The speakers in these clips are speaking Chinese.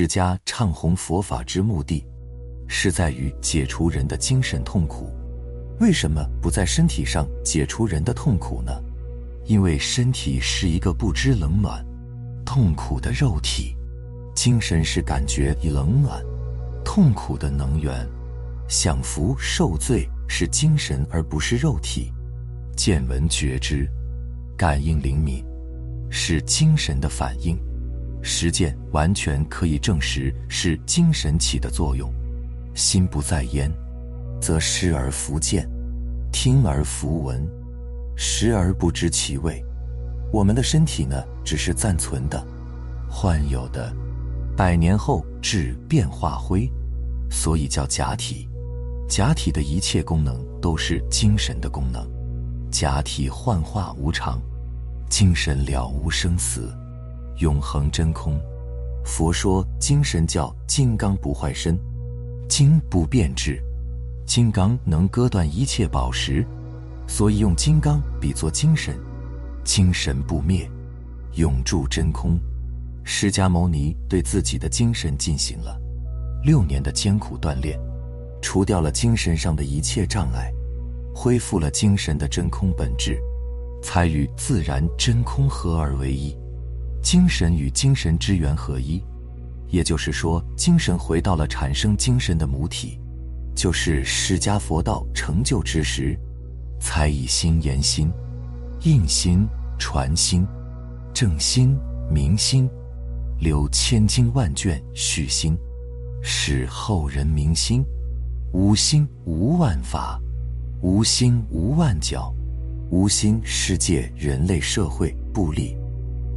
释迦唱弘佛法之目的，是在于解除人的精神痛苦。为什么不在身体上解除人的痛苦呢？因为身体是一个不知冷暖、痛苦的肉体，精神是感觉冷暖、痛苦的能源。享福受罪是精神而不是肉体，见闻觉知、感应灵敏是精神的反应。实践完全可以证实是精神起的作用。心不在焉，则失而弗见，听而弗闻。食而不知其味，我们的身体呢，只是暂存的、幻有的，百年后至变化灰，所以叫假体。假体的一切功能都是精神的功能。假体幻化无常，精神了无生死，永恒真空。佛说精神叫金刚不坏身，金不变质，金刚能割断一切宝石。所以用金刚比作精神，精神不灭，永驻真空。释迦牟尼对自己的精神进行了六年的艰苦锻炼，除掉了精神上的一切障碍，恢复了精神的真空本质，才与自然真空合而为一。精神与精神之源合一，也就是说，精神回到了产生精神的母体，就是释迦佛道成就之时。才以心言心，印心传心，正心明心，留千经万卷续心，使后人明心。无心无万法，无心无万教，无心世界人类社会不立。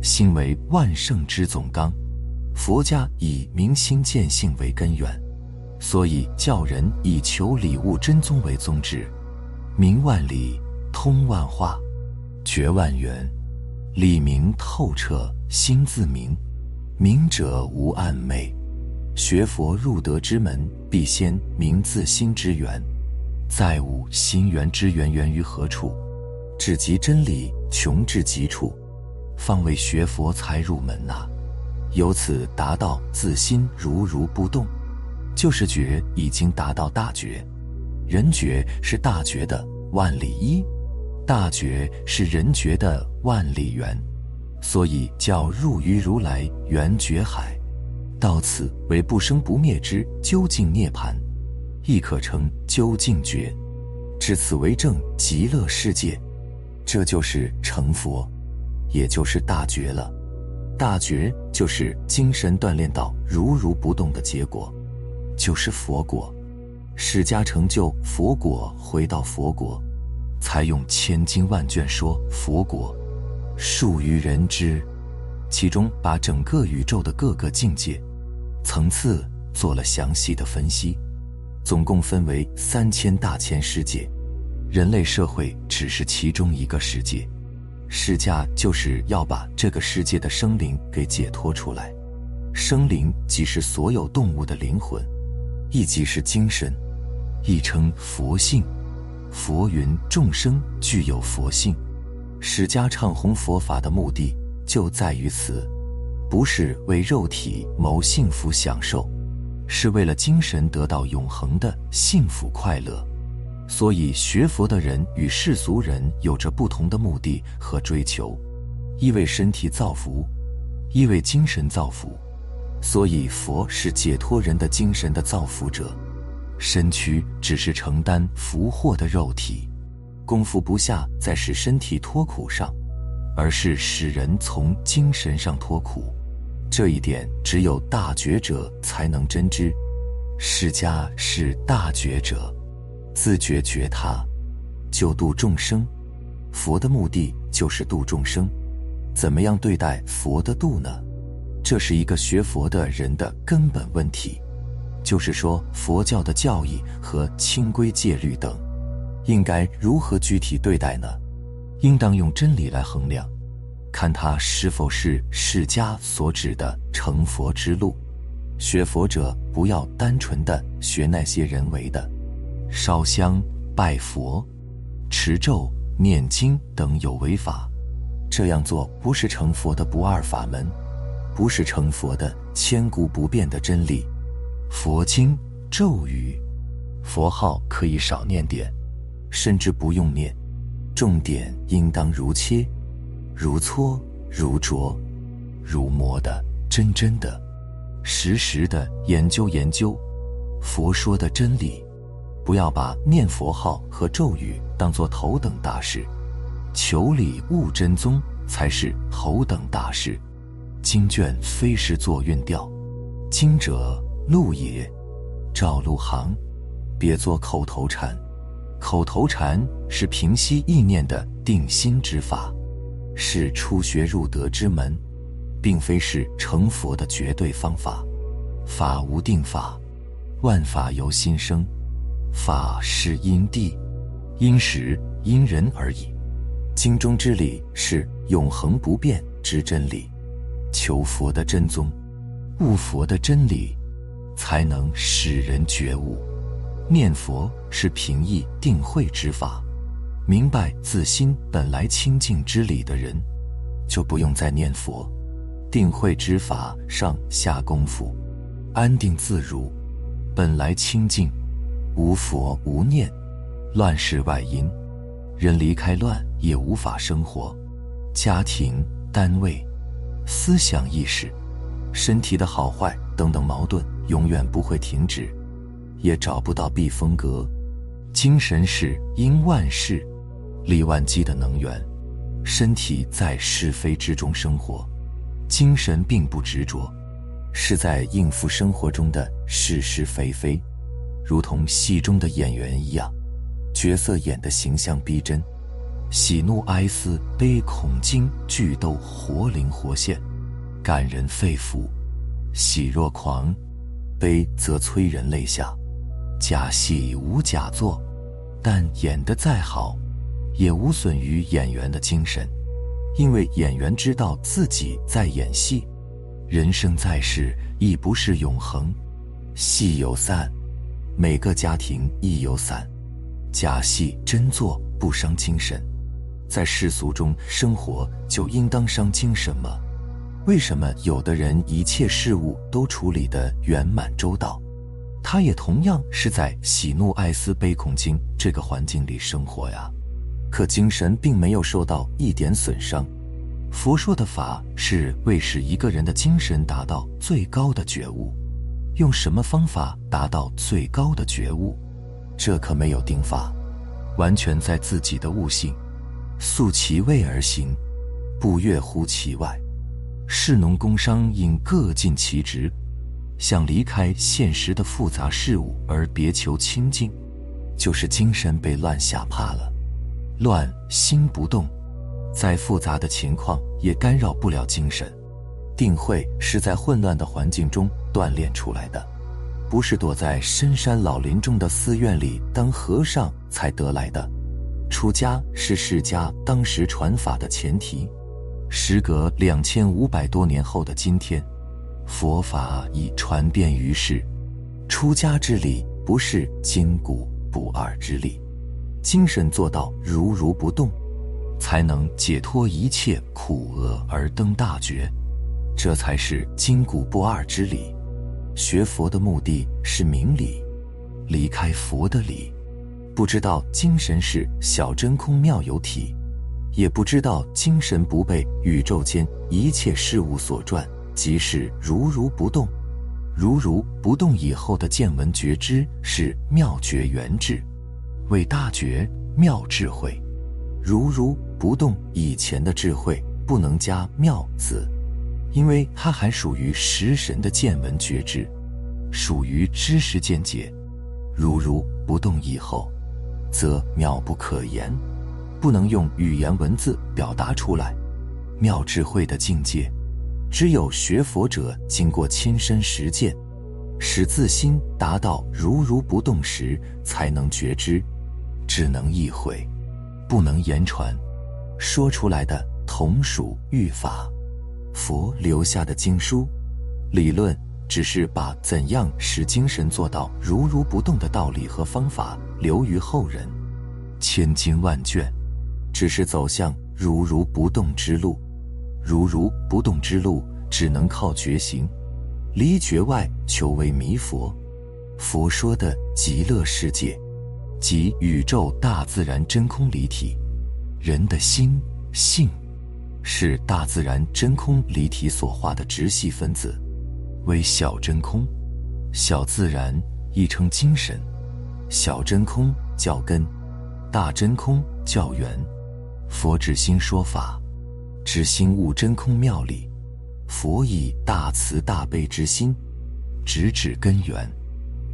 心为万圣之总纲。佛家以明心见性为根源，所以教人以求礼物真宗为宗旨。明万里，通万化，觉万缘，理明透彻，心自明。明者无暗昧。学佛入德之门，必先明自心之源。再悟心源之源源于何处，至极真理，穷至极处，方为学佛才入门呐。由此达到自心如如不动，就是觉已经达到大觉。人觉是大觉的万里一，大觉是人觉的万里源，所以叫入于如来圆觉海，到此为不生不灭之究竟涅盘，亦可称究竟觉，至此为正极乐世界，这就是成佛，也就是大觉了。大觉就是精神锻炼到如如不动的结果，就是佛果。释迦成就佛果，回到佛国，才用千经万卷说佛果，数于人知，其中把整个宇宙的各个境界、层次做了详细的分析，总共分为三千大千世界，人类社会只是其中一个世界，释迦就是要把这个世界的生灵给解脱出来，生灵即是所有动物的灵魂。亦即是精神，亦称佛性。佛云：众生具有佛性。释迦唱弘佛法的目的就在于此，不是为肉体谋幸福享受，是为了精神得到永恒的幸福快乐。所以学佛的人与世俗人有着不同的目的和追求：一为身体造福，一为精神造福。所以，佛是解脱人的精神的造福者，身躯只是承担福祸的肉体，功夫不下在使身体脱苦上，而是使人从精神上脱苦。这一点只有大觉者才能真知。释迦是大觉者，自觉觉他，救度众生。佛的目的就是度众生，怎么样对待佛的度呢？这是一个学佛的人的根本问题，就是说佛教的教义和清规戒律等，应该如何具体对待呢？应当用真理来衡量，看它是否是释迦所指的成佛之路。学佛者不要单纯的学那些人为的，烧香、拜佛、持咒、念经等有为法，这样做不是成佛的不二法门。不是成佛的千古不变的真理。佛经、咒语、佛号可以少念点，甚至不用念，重点应当如切、如搓、如琢、如磨的真真的、实实的研究研究佛说的真理。不要把念佛号和咒语当作头等大事，求理悟真宗才是头等大事。经卷非是作韵调，经者路也，照路行，别作口头禅。口头禅是平息意念的定心之法，是初学入德之门，并非是成佛的绝对方法。法无定法，万法由心生。法是因地、因时、因人而已。经中之理是永恒不变之真理。求佛的真宗，悟佛的真理，才能使人觉悟。念佛是平易定慧之法。明白自心本来清净之理的人，就不用再念佛、定慧之法上下功夫，安定自如，本来清净。无佛无念，乱世外因，人离开乱也无法生活。家庭、单位、思想意识、身体的好坏等等矛盾永远不会停止，也找不到避风阁。精神是因万事，力万机的能源。身体在是非之中生活，精神并不执着，是在应付生活中的是是非非。如同戏中的演员一样，角色演的形象逼真，喜怒哀思悲恐惊惧都活灵活现，感人肺腑；喜若狂，悲则催人泪下。假戏无假作，但演得再好，也无损于演员的精神，因为演员知道自己在演戏。人生在世亦不是永恒，戏有散。每个家庭亦有散，假戏真做不伤精神，在世俗中生活就应当伤精神吗？为什么有的人一切事物都处理得圆满周到，他也同样是在喜怒哀思悲恐惊这个环境里生活呀？可精神并没有受到一点损伤。佛说的法是为使一个人的精神达到最高的觉悟。用什么方法达到最高的觉悟？这可没有定法，完全在自己的悟性。素其位而行，不越乎其外。士农工商应各尽其职，想离开现实的复杂事物而别求清净，就是精神被乱吓怕了。乱心不动，再复杂的情况也干扰不了精神。定慧是在混乱的环境中锻炼出来的，不是躲在深山老林中的寺院里当和尚才得来的。出家是释迦当时传法的前提。时隔两千五百多年后的今天，佛法已传遍于世。出家之理不是筋骨不二之力，精神做到如如不动，才能解脱一切苦厄而登大觉。这才是筋骨不二之理。学佛的目的是明理，离开佛的理，不知道精神是小真空妙有体，也不知道精神不被宇宙间一切事物所转，即是如如不动。如如不动以后的见闻觉知是妙觉圆智，为大觉妙智慧。如如不动以前的智慧不能加妙字。因为它还属于食神的见闻觉知，属于知识见解，如如不动以后，则妙不可言，不能用语言文字表达出来。妙智慧的境界，只有学佛者经过亲身实践，使自心达到如如不动时，才能觉知，只能意会，不能言传，说出来的同属欲法。佛留下的经书，理论只是把怎样使精神做到如如不动的道理和方法留于后人，千经万卷，只是走向如如不动之路。如如不动之路只能靠觉行，离觉外求为弥佛。佛说的极乐世界，即宇宙大自然真空离体。人的心性，是大自然真空离体所化的直系分子，为小真空。小自然亦称精神，小真空叫根，大真空叫源。佛指心说法，指心悟真空妙理。佛以大慈大悲之心，直指根源。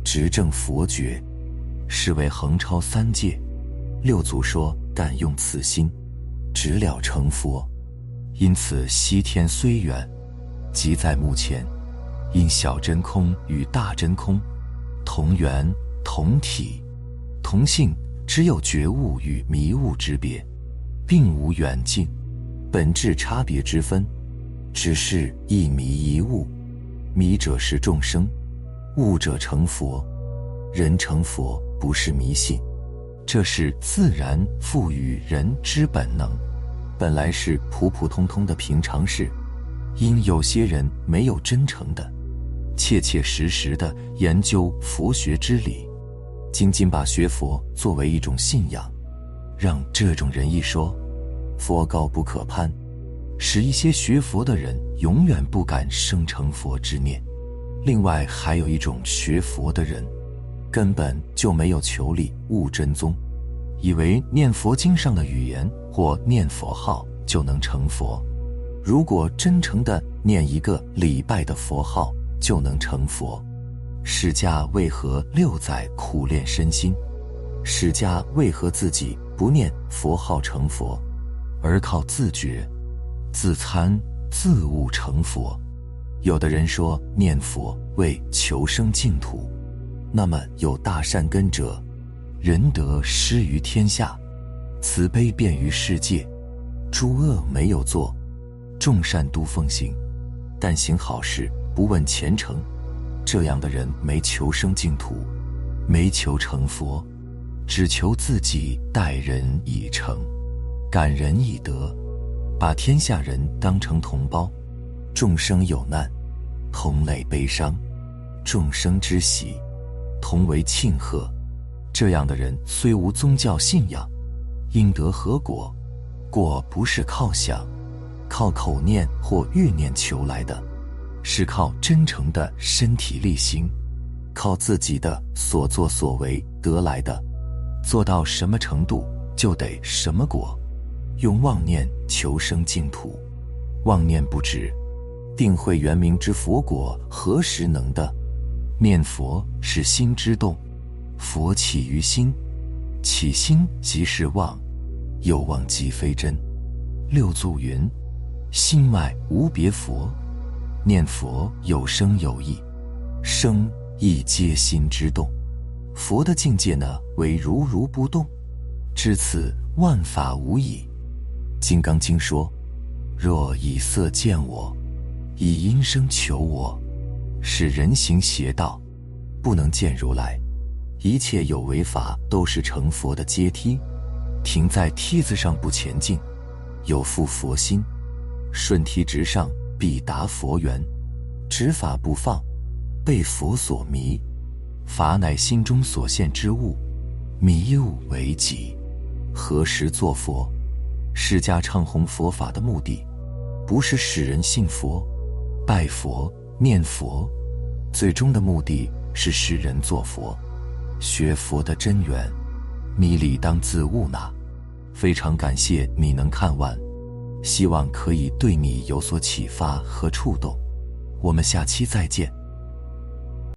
执正佛觉，是为横超三界。六祖说：“但用此心，直了成佛。”因此，西天虽远，即在目前。因小真空与大真空同源同体同性，只有觉悟与迷悟之别，并无远近、本质差别之分，只是一迷一悟。迷者是众生。悟者成佛，人成佛不是迷信，这是自然赋予人之本能，本来是普普通通的平常事。因有些人没有真诚的、切切实实的研究佛学之理，仅仅把学佛作为一种信仰，让这种人一说佛高不可攀，使一些学佛的人永远不敢生成佛之念。另外还有一种学佛的人，根本就没有求理悟真宗，以为念佛经上的语言或念佛号就能成佛。如果真诚的念一个礼拜的佛号就能成佛，释迦为何六载苦练身心？释迦为何自己不念佛号成佛，而靠自觉、自参、自悟成佛？有的人说念佛为求生净土，那么有大善根者，仁德施于天下，慈悲遍于世界，诸恶没有做，众善都奉行，但行好事不问前程，这样的人没求生净土，没求成佛，只求自己待人以诚，感人以德，把天下人当成同胞。众生有难，同类悲伤；众生之喜，同为庆贺。这样的人虽无宗教信仰，应得何果？果不是靠想、靠口念或欲念求来的，是靠真诚的身体力行，靠自己的所作所为得来的。做到什么程度，就得什么果。用妄念求生净土，妄念不止。定慧圆明之佛果何时能的？念佛是心之动，佛起于心，起心即是妄，有妄即非真。六祖云：心外无别佛，念佛有声有意，声亦皆心之动。佛的境界呢，为如如不动，至此万法无已。金刚经说：若以色见我。以音声求我，是人行邪道，不能见如来。一切有为法都是成佛的阶梯，停在梯子上不前进，有负佛心，顺梯直上必达佛缘。执法不放，被佛所迷，法乃心中所现之物，迷悟为己。何时作佛？释迦唱弘佛法的目的，不是使人信佛。拜佛念佛，最终的目的是使人做佛，学佛的真源，米里当自悟呐。非常感谢你能看完，希望可以对你有所启发和触动。我们下期再见。